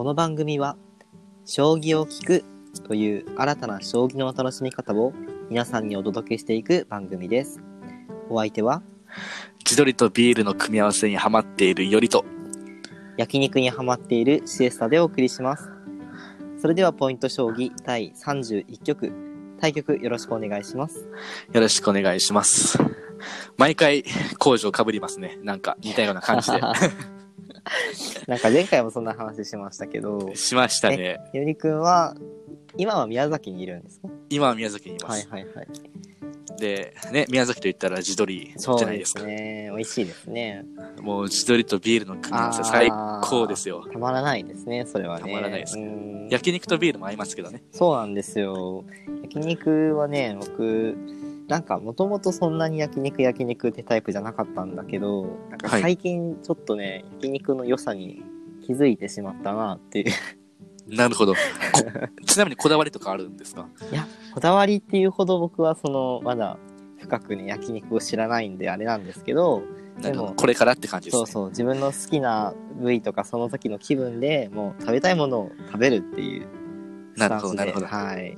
この番組は将棋を聞くという新たな将棋の楽しみ方を皆さんにお届けしていく番組ですお相手は？千鳥とビールの組み合わせにハマっているよりと、焼肉にハマっているシエスタでお送りしますそれではポイント将棋第31局対局よろしくお願いしますよろしくお願いします。毎回工場かぶりますね。なんか似たような感じで。なんか前回もそんな話しましたけどしましたね。よりくんは今は宮崎にいるんですか？今は宮崎にいます。はいはいはいで、ね、宮崎と言ったら地鶏じゃないですか。ね美味しいですねもう地鶏とビールの組み合わせ最高ですよ。たまらないですねそれはねたまらないですうん焼肉とビールも合いますけどね。そうなんですよ焼肉はね僕なんかもともとそんなに焼肉焼肉ってタイプじゃなかったんだけどなんかはい。最近ちょっとね、焼肉の良さに気づいてしまったなっていう。なるほど。こちなみにこだわりとかあるんですか？いやこだわりっていうほど僕はそのまだ深くね焼肉を知らないんであれなんですけどでもど。これからって感じですね。そうそう自分の好きな部位とかその時の気分でもう食べたいものを食べるっていうスなるほどなるほど。はい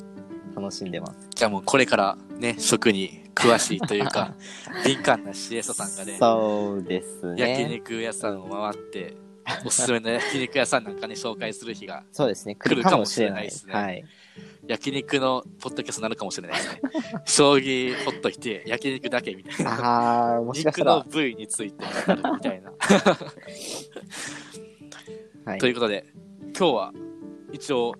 楽しんでます。じゃあもうこれからね、食に詳しいというか、敏感なシエソさんがね、そうですね。焼肉屋さんを回って、おすすめの焼肉屋さんなんかね、紹介する日が、そうですね。来るかもしれないですね。はい。焼肉のポッドキャストになるかもしれないですね。将棋ほっといて、焼肉だけみたいな。ああもしかしたら。肉の部位について語るみたいな。はい。ということで、今日は一応、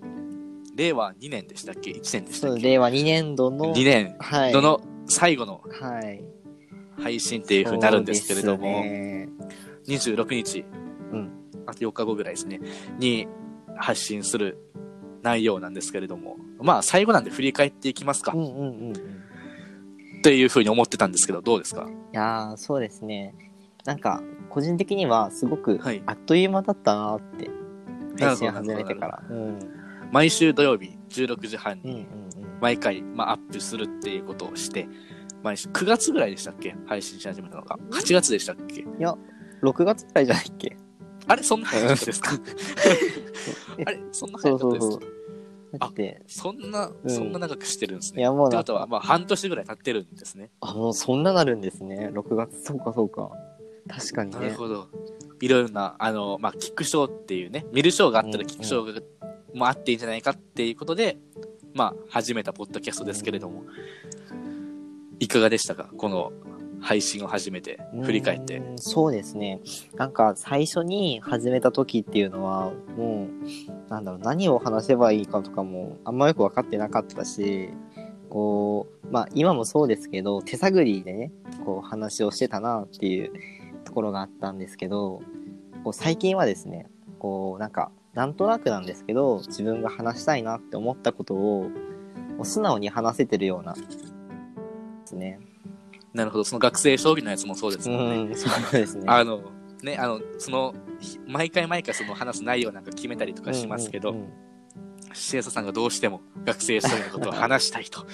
令和2年でしたっけ ?1 年でしたっけ？令和2年度の ?2 年はい。度の最後のはい。配信っていう風になるんですけれども、ですね。26日、うん。あと4日後ぐらいですね、に発信する内容なんですけれども、まあ最後なんで振り返っていきますか、っうんうんうんうん。ていう風に思ってたんですけど、どうですか？いやーそうですね。なんか個人的にはすごくはい。あっという間だったなーって配信始めてから。うん毎週土曜日16時半に毎回、まあ、アップするっていうことをして、毎週9月ぐらいでしたっけ？配信し始めたのが。8月でしたっけ？6月くらいじゃないっけ？あれそんな早かったですか？あれそんな早かったですそうそうだって。そんな、うん。そんな長くしてるんですね。いやもうなってことは、まあ半年ぐらい経ってるんですね。あもうそんななるんですね。6月そうかそうか。確かになるねほど。いろいろな、あの、まあ、聞く賞っていうね、見る賞があったらうん聞く賞が、もあっていいんじゃないかっていうことで、まあ、始めたポッドキャストですけれども、いかがでしたか？この配信を始めて、振り返って。うんそうですね。なんか最初に始めた時っていうのはもうなんだろう何を話せばいいかとかもあんまよく分かってなかったしこうまあ今もそうですけど手探りでねこう話をしてたなっていうところがあったんですけどこう最近はですねこうなんかなんとなくなんですけど自分が話したいなって思ったことを素直に話せてるようなですね。なるほど。その学生将棋のやつもそうですうもんね。ん、そうですね。あの、ね、あの、その、ひ毎回毎回その話す内容なんか決めたりとかしますけど、うんうんうんシエサさんがどうしても学生将棋のことを話したいと、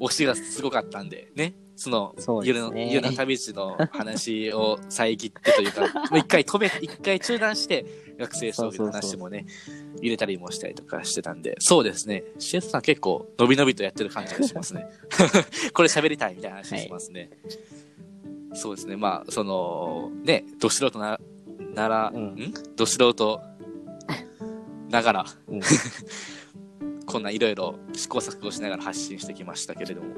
推しがすごかったんで、ね、その、そうでゆるの、すね。ゆるの旅路の話を遮ってというか、もう一回止め、一回中断して、学生将棋の話もね、入れたりもしたりとかしてたんで、そうですね、シエサさん結構、のびのびとやってる感じがしますね。これ喋りたいみたいな話しますね。そうですね、まあ、その、ね、ど素人な、なら、うん。ん？ど素人ながら、うん こんないろいろ試行錯誤しながら発信してきましたけれども。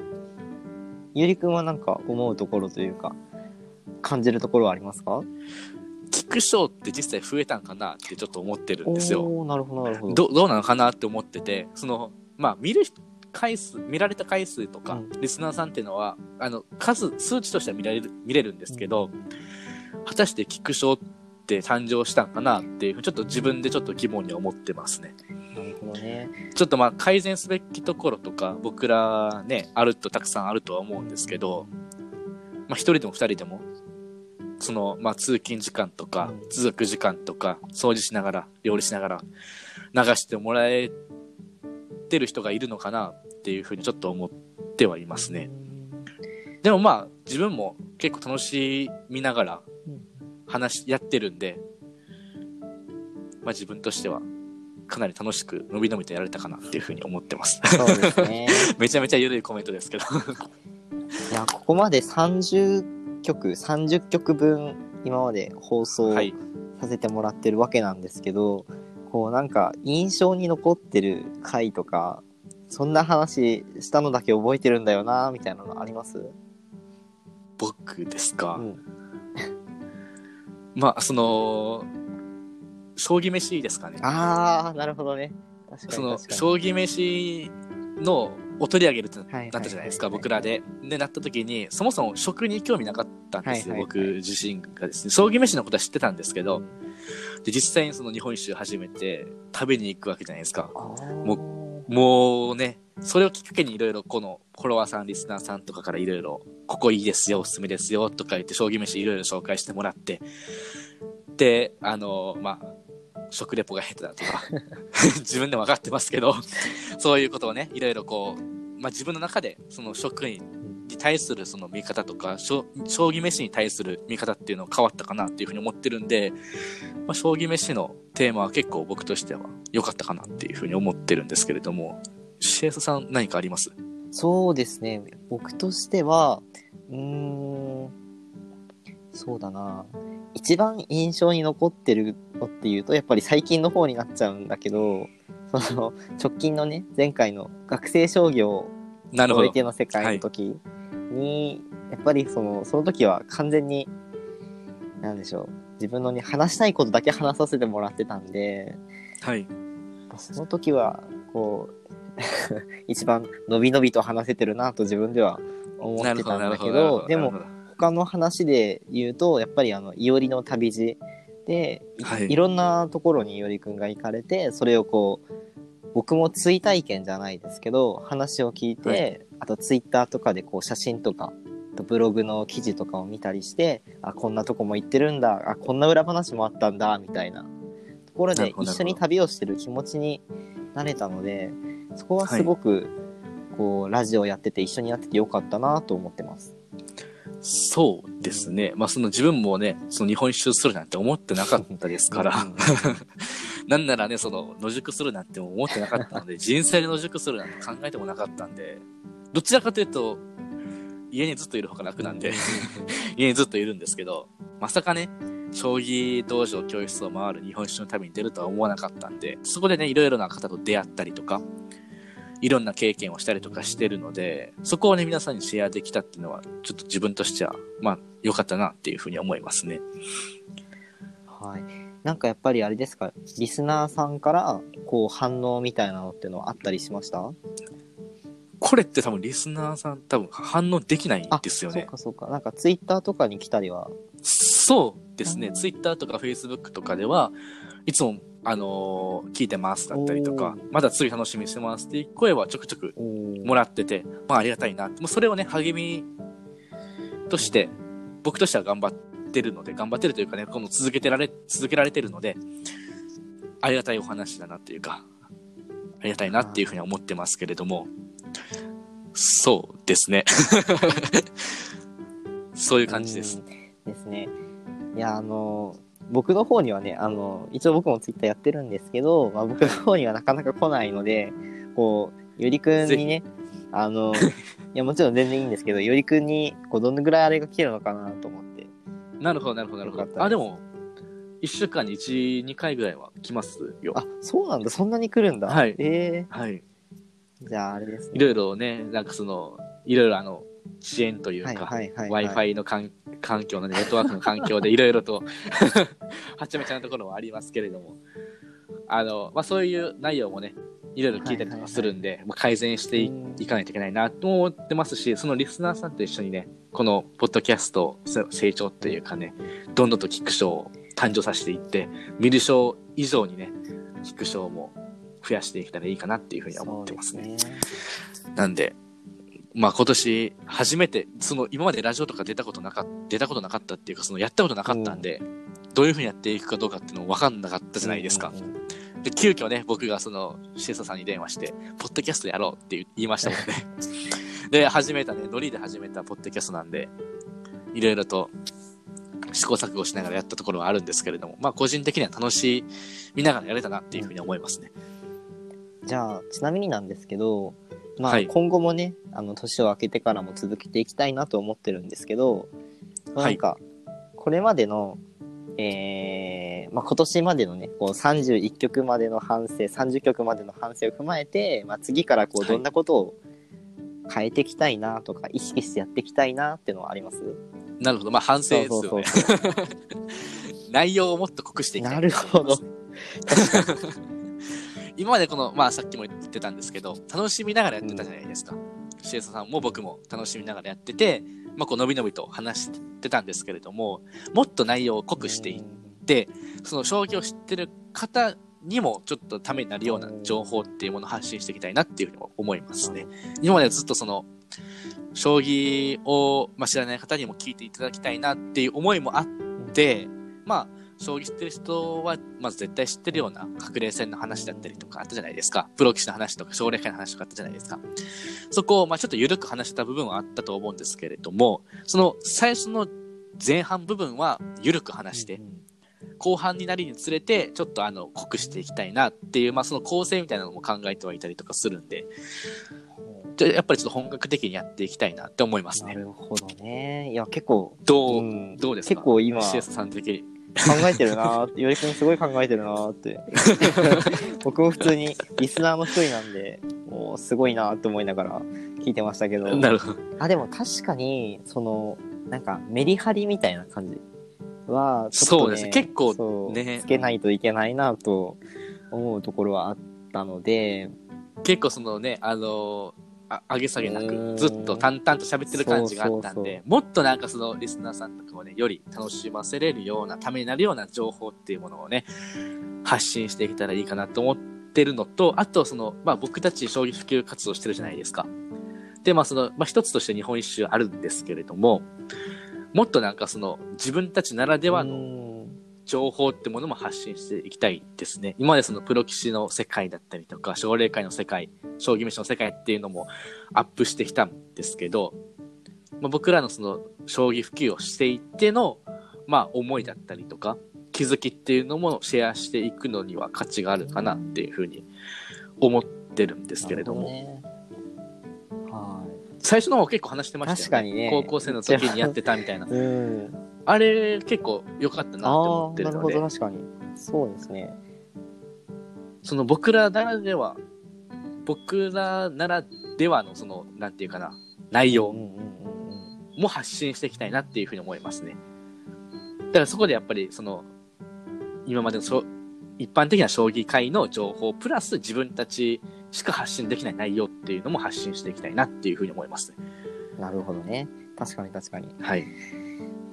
ゆりくんはなんか思うところというか、感じるところはありますか？聞く賞って実際増えたんかなってちょっと思ってるんですよ。なるほど、なるほど。どどうなのかなって思ってて、その、まあ、見る回数、見られた回数とか、うんリスナーさんっていうのは、あの、数、数値としては見られる、見れるんですけど、果たして聞く賞って誕生したんかなっていう、ちょっと自分でちょっと疑問に思ってますね。なるほどね。ちょっとまあ改善すべきところとか、僕らね、あるとたくさんあるとは思うんですけど、まあ一人でも二人でも、その、まあ通勤時間とかう、ん通学時間とか、掃除しながら、料理しながら、流してもらえてる人がいるのかなっていうふうにちょっと思ってはいますね。でもまあ、自分も結構楽しみながらうん話し、やってるんで、まあ自分としてはかなり楽しく、のびのびとやられたかなっていうふうに思ってます。そうですね。めちゃめちゃ緩いコメントですけど。いや、ここまで30曲、30曲分、今まで放送はい。させてもらってるわけなんですけど、こうなんか印象に残ってる回とか、そんな話したのだけ覚えてるんだよな、みたいなのあります？僕ですか？うん。まあ、その、将棋飯ですかね。あー、なるほどね。確かその、に確かに。将棋飯のを取り上げるってなったじゃないですか、はいはい僕らで。で、なった時に、そもそも食に興味なかったんですよ、はいはいはい僕自身がですね。将棋飯のことは知ってたんですけど、で、実際にその日本一周始めて食べに行くわけじゃないですか。ももうね、それをきっかけにいろいろこのフォロワーさん、リスナーさんとかからいろいろ、ここいいですよ、おすすめですよ、とか言って、将棋飯いろいろ紹介してもらって、で、あの、まあ、食レポが下手だとか、自分でも分かってますけど、そういうことをね、いろいろこう、まあ自分の中で、その食にに対するその見方とか、将棋飯に対する見方っていうのが変わったかなっていうふうに思ってるんで、まあ、将棋飯のテーマは結構僕としては良かったかなっていうふうに思ってるんですけれども、シエスさん何かあります？そうですね。僕としては、うーん、そうだな。一番印象に残ってるのっていうと、やっぱり最近の方になっちゃうんだけど、その、直近のね、前回の学生商業なるほど。おいての世界の時に、やっぱりその、その時は完全に、なんでしょう。自分のね、話したいことだけ話させてもらってたんで、はい。その時は、こう、一番伸び伸びと話せてるなと自分では思ってたんだけど、でも、他の話で言うと、やっぱりあの、いおりの旅路で、いはい。いろんなところにいおりくんが行かれて、それをこう、僕も追体験じゃないですけど、話を聞いて、はい。あとツイッターとかでこう写真とか、ブログの記事とかを見たりして、あ、こんなとこも行ってるんだ、あ、こんな裏話もあったんだ、みたいなところで一緒に旅をしてる気持ちになれたので、そこはすごく、こう、ラジオやってて一緒にやっててよかったなと思ってます。そうですね。まあ、その自分もね、その日本一周するなんて思ってなかったですから、うん なんならね、その野宿するなんても思ってなかったので、人生で野宿するなんて考えてもなかったんで、どちらかというと、家にずっといる方が楽なんで、家にずっといるんですけど、まさかね、将棋道場教室を回る日本一周の旅に出るとは思わなかったんで、そこでね、いろいろな方と出会ったりとか、いろんな経験をしたりとかしてるので、そこをね、皆さんにシェアできたっていうのは、ちょっと自分としては、まあ、良かったなっていうふうに思いますね。はい。なんかやっぱりあれですか、リスナーさんからこう反応みたいなのっていうのはあったりしました？これって多分リスナーさん多分反応できないんですよね。そうかそうか。なんかツイッターとかに来たりは？そうですね。うんツイッターとかフェイスブックとかでは、いつも、あのー聞いてますだったりとかまだ次楽しみにしてますっていう声はちょくちょくももらってて、まあありがたいな。もうそれをね、励みとして、僕としては頑張ってるので、頑張ってるというかね、この続けてられ、続けられてるので、ありがたいお話だなっていうか、ありがたいなっていうふうには思ってますけれども、そうですね。そういう感じです。うん。ですね。いや、あの、僕の方にはね、あの、一応僕もツイッターやってるんですけど、まあ、僕の方にはなかなか来ないので、こう、ゆりくんにね、あの、いや、もちろん全然いいんですけど、ゆりくんに、こう、どのぐらいあれが来てるのかなと思って。なるほど、なるほど、なるほど。あ、でも、一週間に1、2回ぐらいは来ますよ。あ、そうなんだ、そんなに来るんだ。はいえはい。えじゃあ、あれですね。いろいろね、なんかその、いろいろあの、遅延というか。Wi-Fi の環環境のね、ネットワークの環境でいろいろと、はちゃめちゃなところもありますけれども、あの、まあ、そういう内容もね、いろいろ聞いたりとかするんで、まあ改善していかないといけないなと思ってますし、そのリスナーさんと一緒にね、このポッドキャストせ成長っていうかね、どんどんと聞く賞を誕生させていって、見る賞以上にね、聞く賞も増やしていけたらいいかなっていうふうには思ってますね。すね。なんで、まあ今年初めて、その今までラジオとか出たことなかった、出たことなかったっていうか、そのやったことなかったんで、どういうふうにやっていくかどうかっていうのも分かんなかったじゃないですかうん。うんうんで、急遽ね、僕がその、シエサさんに電話して、ポッドキャストやろうって言いましたもんね。で、始めたね、ノリで始めたポッドキャストなんで、いろいろと試行錯誤しながらやったところはあるんですけれども、まあ個人的には楽しみながらやれたなっていうふうに思いますね。じゃあ、ちなみになんですけど、まあ、はい。今後もね、あの、年を明けてからも続けていきたいなと思ってるんですけど、まあなんか、これまでの、えー、まあ、今年までのね、こう31曲までの反省、30曲までの反省を踏まえて、まあ、次からこう、はい。どんなことを変えていきたいなとか、意識してやっていきたいなっていうのはあります？なるほど。まあ反省ですよね。そうそう 内容をもっと濃くしていきたい。なるほど。今までこの、まあさっきも言ってたんですけど、楽しみながらやってたじゃないですか。シエサさんも僕も楽しみながらやってて、まあこう、のびのびと話してたんですけれども、もっと内容を濃くしていって、その将棋を知ってる方にもちょっとためになるような情報っていうものを発信していきたいなっていうふうに思いますね。今までずっとその、将棋を、まあ、知らない方にも聞いていただきたいなっていう思いもあって、まあ、将棋知ってる人は、まず絶対知ってるような隠れ戦の話だったりとかあったじゃないですか。プロ棋士の話とか、奨励会の話とかあったじゃないですか。そこを、まあちょっと緩く話した部分はあったと思うんですけれども、その最初の前半部分は緩く話して、後半になりにつれて、ちょっとあの、濃くしていきたいなっていう、まあその構成みたいなのも考えてはいたりとかするんで、やっぱりちょっと本格的にやっていきたいなって思いますね。なるほどね。いや、結構、どう、うんどうですか？結構今、シエサさん的に。考えてるなーって、よりくんすごい考えてるなーって。僕も普通にリスナーの一人なんで、もうすごいなーって思いながら聞いてましたけど。なるほど。あ、でも確かに、その、なんかメリハリみたいな感じは、ちょっと、ね、そうですね結構そうねつけないといけないなと思うところはあったので、結構そのね、あのあ上げ下げなく、ずっと淡々と喋ってる感じがあったんで、もっとなんかそのリスナーさんとかをね、より楽しませれるような、ためになるような情報っていうものをね、発信していけたらいいかなと思ってるのと、あとその、まあ僕たち将棋普及活動してるじゃないですか。で、まあその、まあ一つとして日本一周あるんですけれども、もっとなんかその、自分たちならではのうん情報ってものも発信していきたいですね。今までそのプロ棋士の世界だったりとか、奨励会の世界、将棋飯の世界っていうのもアップしてきたんですけど、まあ、僕らのその将棋普及をしていっての、まあ思いだったりとか、気づきっていうのもシェアしていくのには価値があるかなっていうふうに思ってるんですけれども、最初の方結構話してましたよね。確かにね高校生の時にやってたみたいな。い。うん。あれ結構良かったなって思ってるのでなるほど、、確かに。そうですね。その僕らならでは、僕らならではのその、なんていうかな、内容うんうんうんうん。も発信していきたいなっていうふうに思いますね。だからそこでやっぱりその、今までのそう一般的な将棋界の情報、プラス自分たちしか発信できない内容っていうのも発信していきたいなっていうふうに思いますね。なるほどね。確かに確かに。いはい。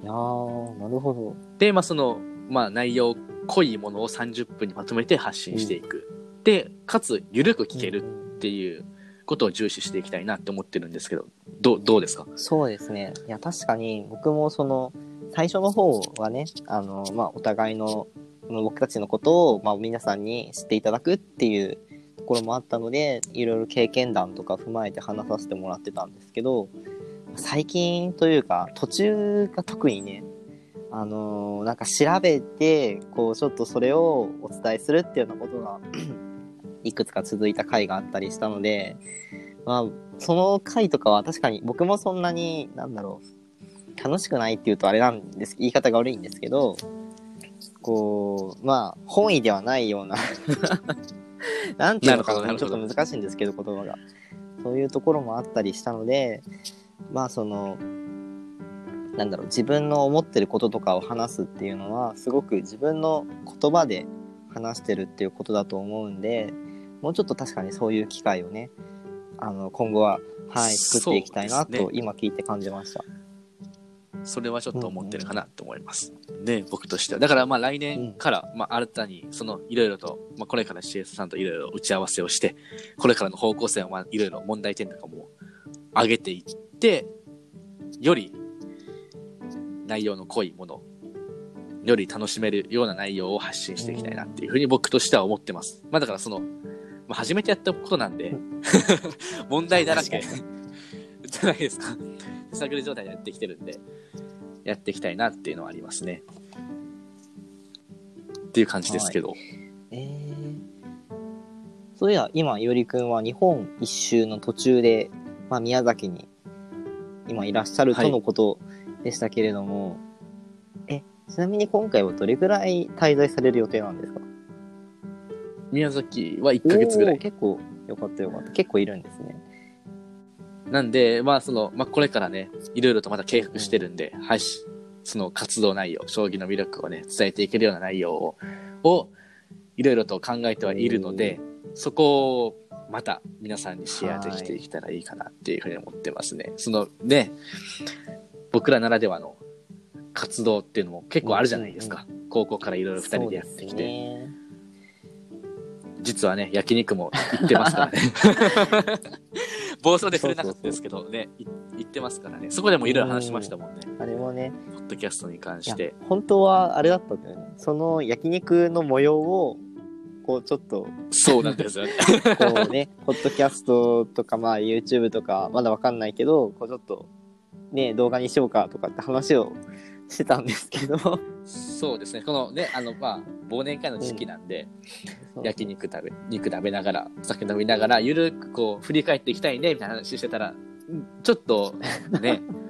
やー、なるほど。で、まあその、まあ内容濃いものを30分にまとめて発信していく。で、かつ緩く聞けるっていうことを重視していきたいなって思ってるんですけど、どう、どうですか？そうですね。いや、確かに僕もその、最初の方はね、あの、まあ、お互いの僕たちのことを、まあ、皆さんに知っていただくっていうところもあったので、いろいろ経験談とか踏まえて話させてもらってたんですけど、最近というか、途中が特にね、あのーなんか調べて、こう、ちょっとそれをお伝えするっていうようなことが、いくつか続いた回があったりしたので、まあ、その回とかは確かに僕もそんなに、なんだろう、楽しくないっていうとあれなんです、言い方が悪いんですけど、こう、まあ、本意ではないような、なんていうのかな、ちょっと難しいんですけど、言葉が。そういうところもあったりしたので、まあ、その、なんだろう、自分の思ってることとかを話すっていうのは、すごく自分の言葉で話してるっていうことだと思うんで、もうちょっと確かにそういう機会をね、あの、今後は、はい、作っていきたいなと、今聞いて感じました。それはちょっと思ってるかなと思います。ね、僕としては。だからまあ来年から、まあ新たに、そのいろいろと、まあこれから CS さんといろいろ打ち合わせをして、これからの方向性をまあいろいろ問題点とかも上げていって、より内容の濃いもの、より楽しめるような内容を発信していきたいなっていうふうに僕としては思ってます。まあだからその、まあ初めてやったことなんで、問題だらけじゃないですか。手探り状態でやってきてるんで、やっていきたいなっていうのはありますね。っていう感じですけど。えー、そういや、今、いおりくんは日本一周の途中で、まあ、宮崎に今いらっしゃるとのことでしたけれども、え、ちなみに今回はどれぐらい滞在される予定なんですか？宮崎は1ヶ月ぐらい。結構、よかったよかった。結構いるんですね。なんで、まあその、まあこれからね、いろいろとまた計画してるんで、はい、その活動内容、将棋の魅力をね、伝えていけるような内容を、をいろいろと考えてはいるので、そこをまた皆さんにシェアできていけたらいいかなっていうふうに思ってますね。そのね、僕らならではの活動っていうのも結構あるじゃないですか。高校からいろいろ二人でやってきて、ね実はね、焼肉も行ってますからね。暴走で触れなかったですけどね、い行ってますからね。そこでもいろいろ話しましたもんね。あれもね、ポッドキャストに関して。本当はあれだったんだよね。その焼肉の模様を、こうちょっと、そうなんですよね。こうね、ポッドキャストとか、まあ YouTube とか、まだわかんないけど、こうちょっと、ね、動画にしようかとかって話をしてたんですけど、そうですね。このね、あの、まあ、忘年会の時期なんで、焼肉食べ、肉食べながら、お酒飲みながら、ゆるくこう、振り返っていきたいね、みたいな話してたら、んちょっと、ね、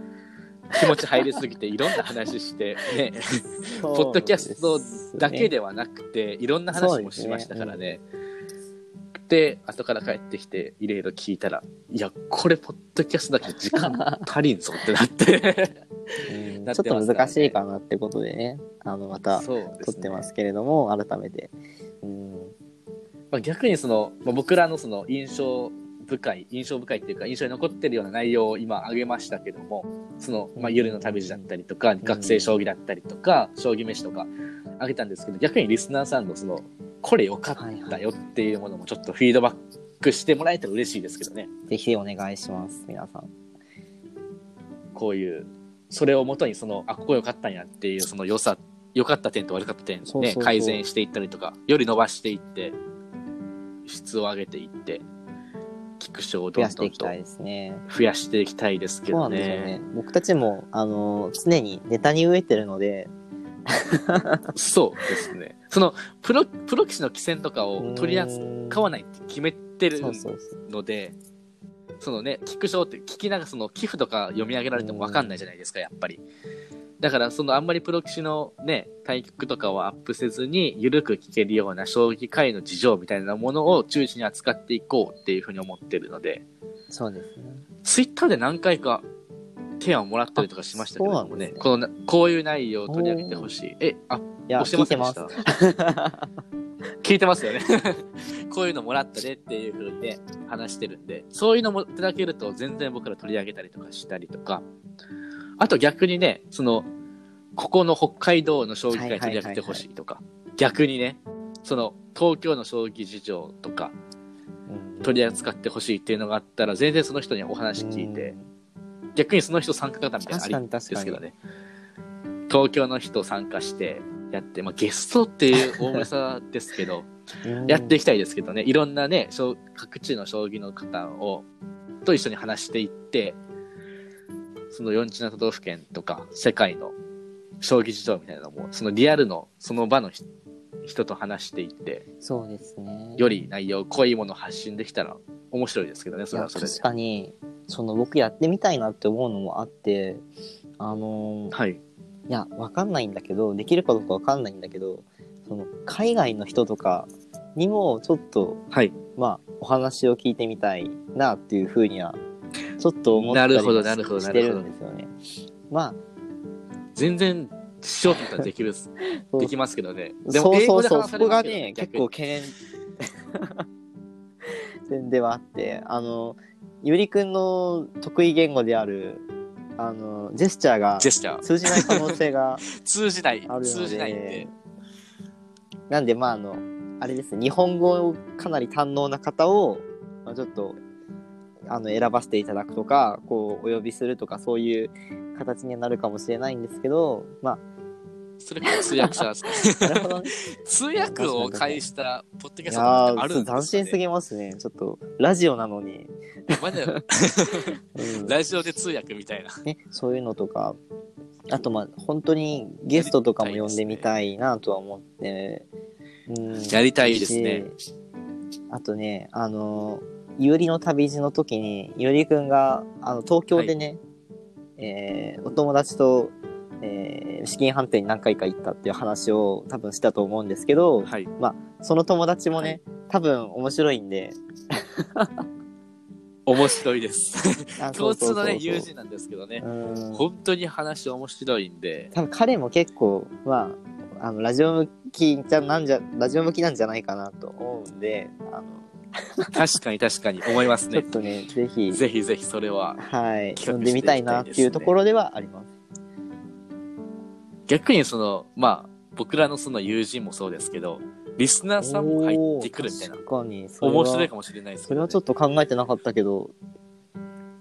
気持ち入りすぎて、いろんな話して、ね、ポポッドキャストだけではなくて、いろんな話もしましたからね。で、後から帰ってきて、いろいろ聞いたら、いや、これ、ポッドキャストだけ時間足りんぞってなって。うんなっちょってと難しいかなってことでね、あの、また、撮ってますけれども、改めて。うん、まあ、逆にその、まあ、僕らのその印象深い、印象深いっていうか、印象に残ってるような内容を今挙げましたけども、その、まあ、夜の旅路だったりとか、学生将棋だったりとか、将棋飯とか挙げたんですけど、逆にリスナーさんのその、これ良かったよっていうものもちょっとフィードバックしてもらえたら嬉しいですけどね。ぜひお願いします、皆さん。こういう、それをもとにその、あ、ここ良かったんやっていうその良さ、良かった点と悪かった点ねそうそうそう、改善していったりとか、より伸ばしていって、質を上げていって、聞く人を増どんどんとやしていきたいですね。増やしていきたいですけどねね。。僕たちも、あの、常にネタに飢えてるので、そうですね。その、プロ、プロ棋士の棋戦とかを取り扱わないって決めてる。ので、そのね、聞く賞って聞きながらその寄付とか読み上げられてもわかんないじゃないですか、やっぱり。だから、そのあんまりプロ棋士のね、対局とかをアップせずに、ゆるく聞けるような将棋界の事情みたいなものを中心に扱っていこうっていうふうに思ってるので、そうですね。ツイッターで何回か提案をもらったりとかしましたけれどもね、ねこのな、こういう内容を取り上げてほしい。え、あ、いや、押してませんでしすた。聞いてますよね。こういうのもらったでっていうふうにね、話してるんで、そういうのもいただけると全然僕ら取り上げたりとかしたりとか、あと逆にね、その、ここの北海道の将棋界取り上げてほしいとか、逆にね、その東京の将棋事情とかうん。取り扱ってほしいっていうのがあったら、全然その人にお話聞いて、逆にその人参加型みたいなのありですけどね。東京の人参加してやって、まあゲストっていう大げさですけど、うん。やっていきたいですけどね、いろんなね、将各地の将棋の方を、と一緒に話していって、その47都道府県とか世界の将棋事情みたいなのも、そのリアルのその場の人人と話していって、そうですね。より内容、濃いものを発信できたら面白いですけどね、それはそれで確。かに、その僕やってみたいなって思うのもあって、あのーはい。いや、わかんないんだけど、できるかどうかわかんないんだけど、その、海外の人とかにも、ちょっと、はい。まあ、お話を聞いてみたいなっていうふうには、ちょっと思ったりなるほどもなるほどしてるんですよね。まあ、全然、しようと思ったらできる、できますけどね。でそうもそうそう、そこがね、結構懸念。点ではあって、あの、ゆりくんの得意言語である、あの、ジェスチャーがジェスチャー。通じない可能性が 通じない。通じないんで。なんで、まあ、あの、あれですね、日本語をかなり堪能な方を、まあ、ちょっと、あの、選ばせていただくとか、こう、お呼びするとか、そういう形にはなるかもしれないんですけど、まそれから通訳者です ね。通訳を介したポッドキャいストやー、ってあるんですか、ね、斬新すぎますね。ちょっと、ラジオなのに。まだ うんラジオで通訳みたいな。ね、そういうのとか、あとまあ本当にゲストとかも呼んでみたいなとは思って、うん、やりたいですねしあとねあのゆうりの旅路の時にゆうりくんがあの東京でね、えーお友達と、えー資金判定に何回か行ったっていう話を多分したと思うんですけど、はい。その友達もね、多分面白いんで 面白いです。あ共通のね、友人なんですけどね。うん本当に話面白いんで、多分彼も結構まああのラジオ向きじゃなんじゃラジオ向きなんじゃないかなと思うんであの 確かに確かに思いますねちょっ。とねぜひぜひぜひそれは。はい企画呼んでみたいなっていうところではあります。逆にその、まあ、僕らのその友人もそうですけど、リスナーさんも入ってくるみたいなおー。確かにそれは面白いかもしれないですけど、ねそれはちょ。っと考えてなかったけど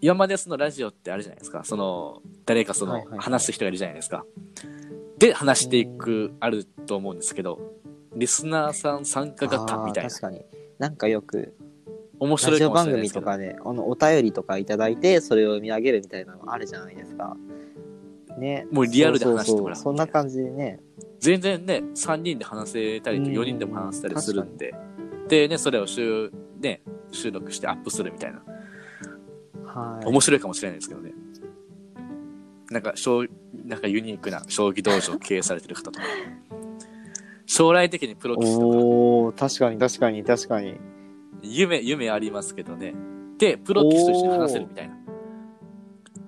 今までそのラジオってあるじゃないですか。その、誰かそのはいはいはい話す人がいるじゃないですか。で、話していく、あると思うんですけど、リスナーさん参加型みたいなあー確。かになんかよく面白いかもラジオ番しれないですけとかであのお便りとかいただいてそれを見上げるみたいなのあるじゃないですか。ね、もうリアルで話してもらうそうそうそう。そんな感じでね。全然ね、3人で話せたりとうん。4人でも話せたりするんで、でね、それを収、ね、収録してアップするみたいな。はい。面白いかもしれないですけどね。なんか、将なんかユニークな将棋道場を経営されてる方とか。将来的にプロ棋士とか、おお確かに確かに確かに夢、夢ありますけどね。で、プロ棋士と一緒に話せるみたいな。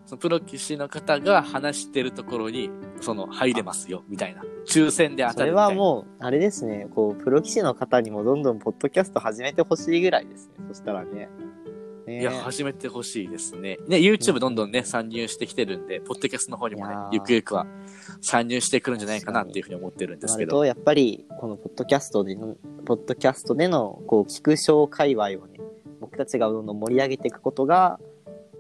そのプロ棋士の方が話してるところに、その、入れますよ、みたいな。抽選で当たるみたいな。はもうあれですねこうプロ棋士の方にもどんどんポッドキャスト始めてほしいぐらいですねそしたらねねいや、始めてほしいですね。ね、YouTube どんどんね、参入してきてるんで、ポッドキャストの方にもねゆくゆくは参入してくるんじゃないかなっていうふうに思ってるんですけど。とやっぱりこのポッドキャストでのポッドキャストでのこう聞く小界隈をね僕たちがどんどん盛り上げていくことが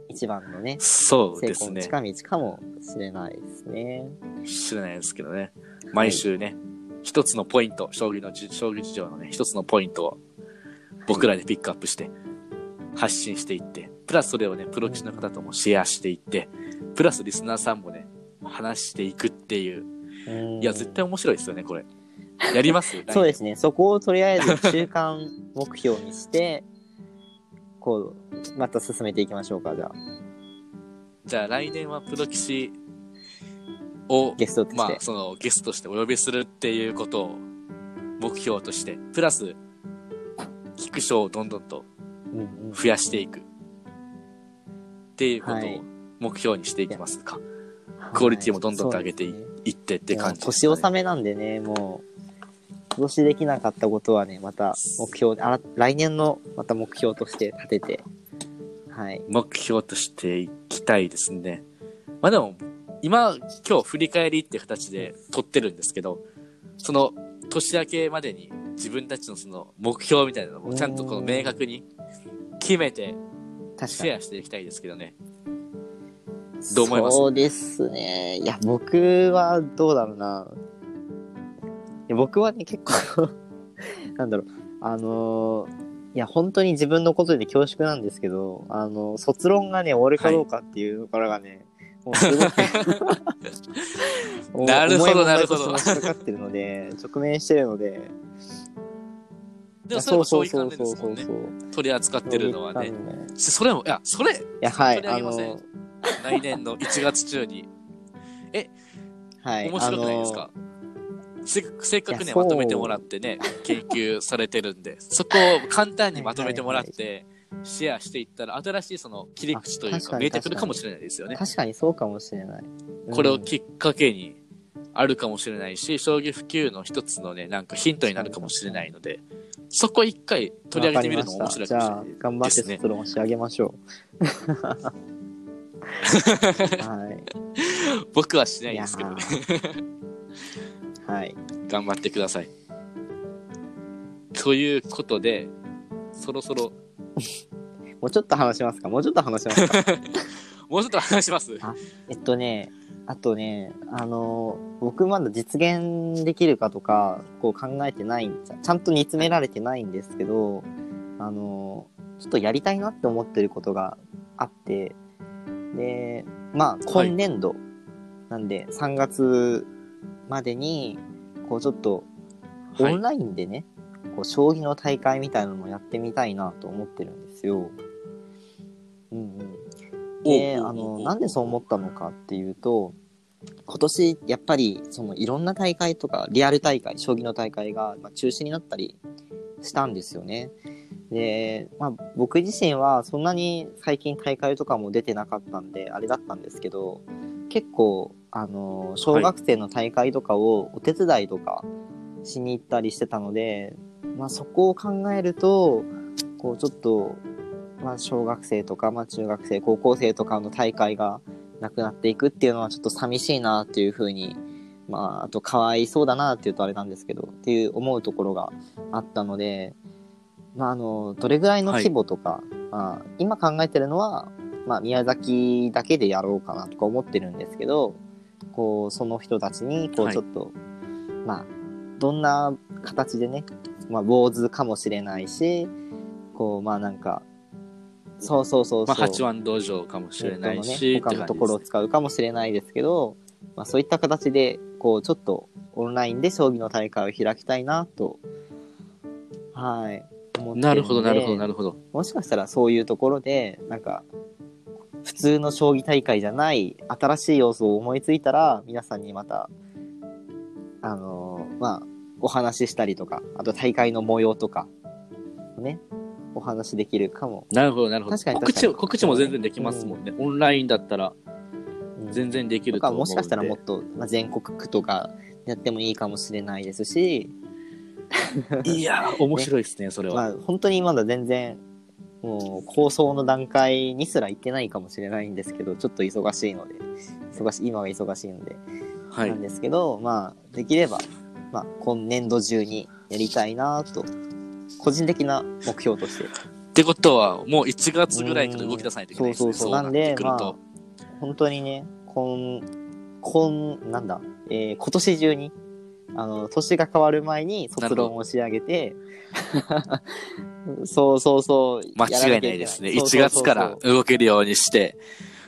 一番のねそう成ですね。近道かもしれないですね。知らないですけどね。毎週ね、一つのポイント、将棋のじ、将棋事情のね、一つのポイントを僕らでピックアップして、発信していって、プラスそれをね、プロ棋士の方ともシェアしていって、プラスリスナーさんもね、話していくっていう。うんいや、絶対面白いですよね、これ。やります？そうですね。そこをとりあえず中間目標にして、こう、また進めていきましょうか、じゃあ。じゃあ来年はプロ棋士を、ゲストとして。まあ、そのゲストとしてお呼びするっていうことを目標として、プラス、聞く賞をどんどんと増やしていく。っていうことをはい目標にしていきますか。クオリティもどんどんと上げていそうですねいってって感じです、年納めなんでね、もう、今年できなかったことはね、また目標、あら来年のまた目標として立てて、はい。目標としていきたいですね。まあでも、今、今日振り返りって形で撮ってるんですけど、その年明けまでに自分たちのその目標みたいなのをちゃんとこの明確に決めてシェ。アしていきたいですけどね。どう思います？そうですね。いや、僕はどうだろうな。いや僕はね、結構、なんだろう、あのーいや、本当に自分のことで恐縮なんですけど、あの、卒論がね、終わるかどうかっていうところがね、もうすごい なるほど なるほどかかってるので、直面してるので、でもそれもそそうういうそうですもんね。そうそう。取り扱ってるのはねそれも、いや、それ、いや、はい、あげませんの、来年の1月中に。はい。面白くないですか、せせっかくね、まとめてもらってね、研究されてるんで、そこを簡単にまとめてもらって、シェアしていったら、新しいその切り口というか見えてくるかもしれないですよね。確かにそうかもしれない。うんこれをきっかけにあるかもしれないし、将棋普及の一つのね、なんかヒントになるかもしれないので、そこ一回取り上げてみるのも面白いかもしれないわかりましたじゃあ、頑張ってですね卒論を仕上げましょう。はい。僕はしないですけどね。ーはい。頑張ってください。ということで、そろそろ、もうちょっと話しますか？もうちょっと話しますか？もうちょっと話します。えっとね、あとね、あの、僕まだ実現できるかとか、こう考えてない、ちゃんと煮詰められてないんですけど、あの、ちょっとやりたいなって思ってることがあって、で、まあ、今年度なんで、3月までに、こうちょっと、オはいンラインでね、こう将棋の大会みたいなのもやってみたいなと思ってるんですよ。うんうん。で、あの、なんでそう思ったのかっていうと、今年、やっぱり、その、いろんな大会とか、リアル大会、将棋の大会が、中止になったりしたんですよね。で、まあ、僕自身は、そんなに最近大会とかも出てなかったんで、あれだったんですけど、結構、あの、小学生の大会とかをお手伝いとかしに行ったりしてたので、まあ、そこを考えると、こう、ちょっと、まあ、小学生とか、まあ、中学生、高校生とかの大会がなくなっていくっていうのはちょっと寂しいなっていうふうに、まあ、あとかわいそうだなっていうとあれなんですけど、っていう思うところがあったので、まあ、あの、どれぐらいの規模とか、まあ、今考えてるのは、まあ、宮崎だけでやろうかなとか思ってるんですけど、こう、その人たちに、こう、ちょっと、まあ、どんな形でね、まあ、坊主かもしれないし、こう、まあなんか、そうそうそうまあ。八番道場かもしれないし、ね、他のところを使うかもしれないですけど、まあ、そういった形で、こう、ちょっとオンラインで将棋の大会を開きたいなと、はい、思ってなるほど、なるほど、なるほど。もしかしたらそういうところで、なんか、普通の将棋大会じゃない新しい要素を思いついたら、皆さんにまた、あのーまあ、お話ししたりとか、あと大会の模様とか、ね、お話しできるかも。なるほど、なるほど。確かに告知告知も全然できますもんね。オンラインだったらうん全然できると思うもしかしたらもっんと、まあ、全国区とかやってもいいかもしれないですし、で。いやー、面白いですね、それは。まあ、本当にまだ全然、もう構想の段階にすら行ってないかもしれないんですけど、ちょっと忙しいので、忙しい、今は忙しいので、はいなん。ですけど、まあ、できれば、まあ、今年度中にやりたいなと、個人的な目標として、ってことは、もう1月ぐらいから動き出さないといけないですね。うんそうそうそうなってくると。なん本当にね、今、今、なんだ、えー今年中に、あの、年が変わる前に卒論を仕上げて、そうそうそう。間違いないですね。1月からそう動けるようにして。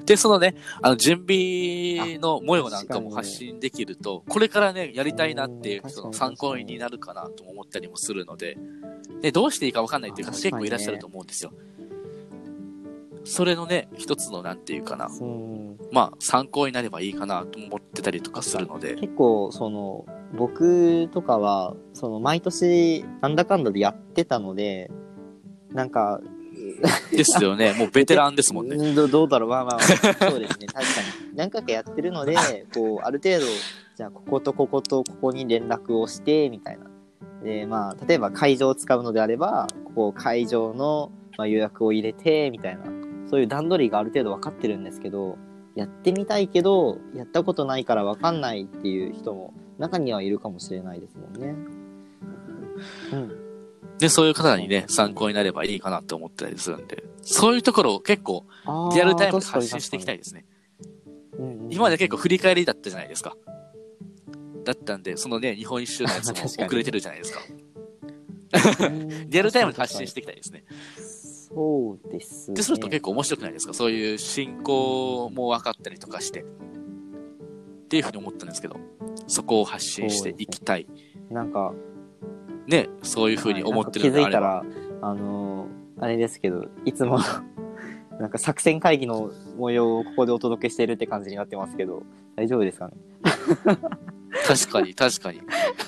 で、そのね、あの、準備の模様なんかも発信できると、これからね、やりたいなっていう人の参考になるかなとも思ったりもするので、で、どうしていいかわかんないっていう方結構いらっしゃると思うんですよ。それのね、一つのなんていうかな、う。んまあ、参考になればいいかなと思ってたりとかするので、結構、その、僕とかは、その、毎年、なんだかんだでやってたので、なんか、ですよね。もうベテランですもんね。うんどどうだろう、まあまあ、そうですね、確かに。何回かやってるので、こう、ある程度、じゃあ、こことこことここに連絡をして、みたいな。で、まあ、例えば会場を使うのであれば、ここ会場の、まあ、予約を入れて、みたいな。そういう段取りがある程度分かってるんですけど、やってみたいけど、やったことないから分かんないっていう人も中にはいるかもしれないですもんね。うん。で、そういう方にね、参考になればいいかなと思ったりするんで、そういうところを結構、リアルタイムで発信していきたい。ですね。今まで結構振り返りだったじゃないですか。だったんで、そのね、日本一周のやつも 遅れてるじゃないですか。うん リアルタイムで発信していきたいですね。そうですね。で、すると結構面白くないですか？そういう進行も分かったりとかして。っていうふうに思ったんですけど、そこを発信していきたい。なんか、ね、そういうふうに思ってるはいのであいたら、あのーあれですけど、いつも、なんか作戦会議の模様をここでお届けしてるって感じになってますけど、大丈夫ですかね？確かに、確かに。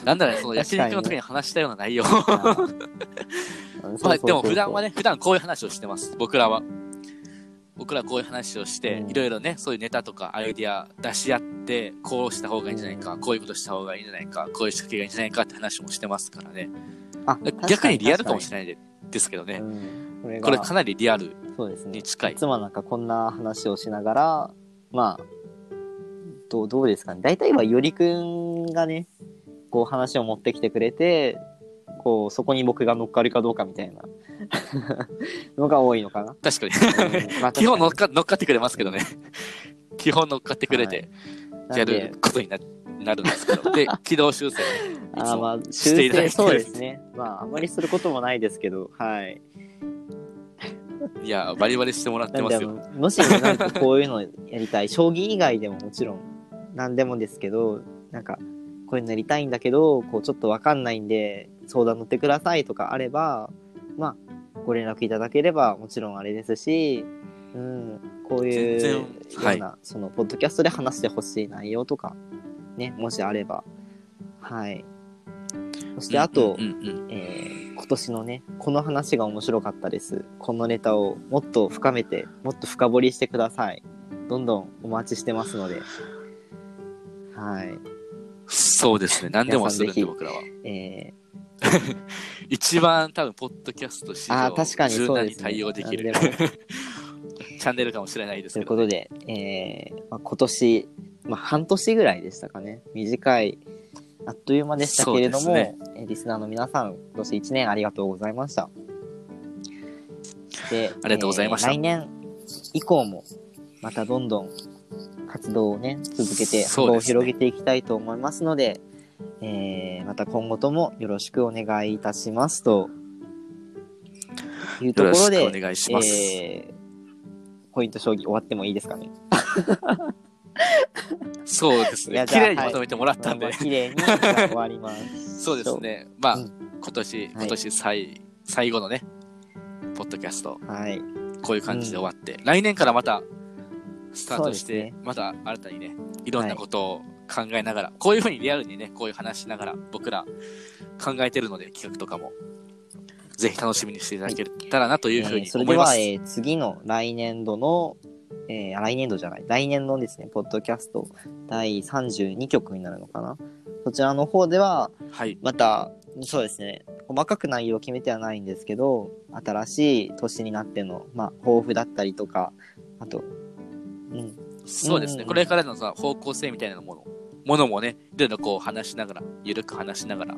なんだろう、その焼肉の時に話したような内容。まあ、でも普段はね、ね、普段こういう話をしてます。僕らは。僕らこういう話をしてう、んいろいろね、そういうネタとかアイディア出し合って、こうした方がいいんじゃないか、こういうことした方がいいんじゃないか、こういう仕掛けがいいんじゃないかって話もしてますからね。あ逆にリアルかもしれれないですけどね。うん、これかなりリアルそうですね。に近いい。つもなんかこんな話をしながら、まあ、どう、どうですかね。大体はよりくんがね、こう話を持ってきてくれて、こう、そこに僕が乗っかるかどうかみたいな のが多いのかな。確かに。うんまあ 基本乗っ確か乗っかってくれますけどね。基本乗っかってくれてやかになんでることにななるんですけど。で、軌道修正あーまもあ、していただいてる修正そうですね。まあ、あまりすることもないですけど、はい。いや、バリバリしてもらってますよ。もし、なんかこういうのやりたい、将棋以外でももちろん、何でもですけど、なんか、こういうのやりたいんだけど、こう、ちょっとわかんないんで、相談乗ってくださいとかあれば、まあ、ご連絡いただければもちろんあれですし、うん、こういう全よ然はいうな、その、ポッドキャストで話してほしい内容とか、ね、もしあれば、はい。そして、あと、今年のね、この話が面白かったです。このネタをもっと深めて、もっと深掘りしてください。どんどんお待ちしてますので。はい。そうですね。何でもするんで、皆僕らは。え 一番多分、ポッドキャスト史ー、あ上ー、確かに柔軟に。対応できる チャンネルかもしれないですといけど、うことで、えーまあ、今年、まあ、半年ぐらいでしたかね。短い、あっという間でしたけれども、そうですえーリスナーの皆さん、今年1年ありがとうございました。で、ありがとうございましたえー来年以降も、またどんどん活動をね、続けて、幅を広げていきたいと思いますので、えーまた今後ともよろしくお願いいたしますというところで、お願いします。えーポイント将棋終わってもいいですかね？そうですね。綺麗にまとめてもらったんで、綺麗にじゃあ終わります。そうですね。まあ、うん今年、はい今年最、最後のね、ポッドキャスト、はい。こういう感じで終わって、来年からまた、スタートして、ねまた新たにね、いろんなことを考えながら、こういうふうにリアルにね、こういう話しながら、僕ら考えてるので、企画とかも、ぜひ楽しみにしていただけたらなというふうえーに思います。それでは、えー次の来年度の、えーあ来年度じゃない、来年のですね、ポッドキャスト第32曲になるのかな。そちらの方では、はい。また、そうですね、細かく内容を決めてはないんですけど、新しい年になっての、まあ、抱負だったりとか、あと、うん、そうですね。うんこれからのさ、方向性みたいなもの、ものもね、いろいろこう話しながら、ゆるく話しながら、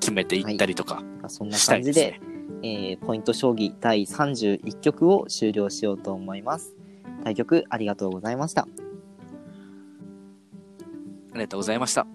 決めていったりとか、まあそんな感じで。えーポイント将棋第31局を終了しようと思います。対局ありがとうございました。ありがとうございました。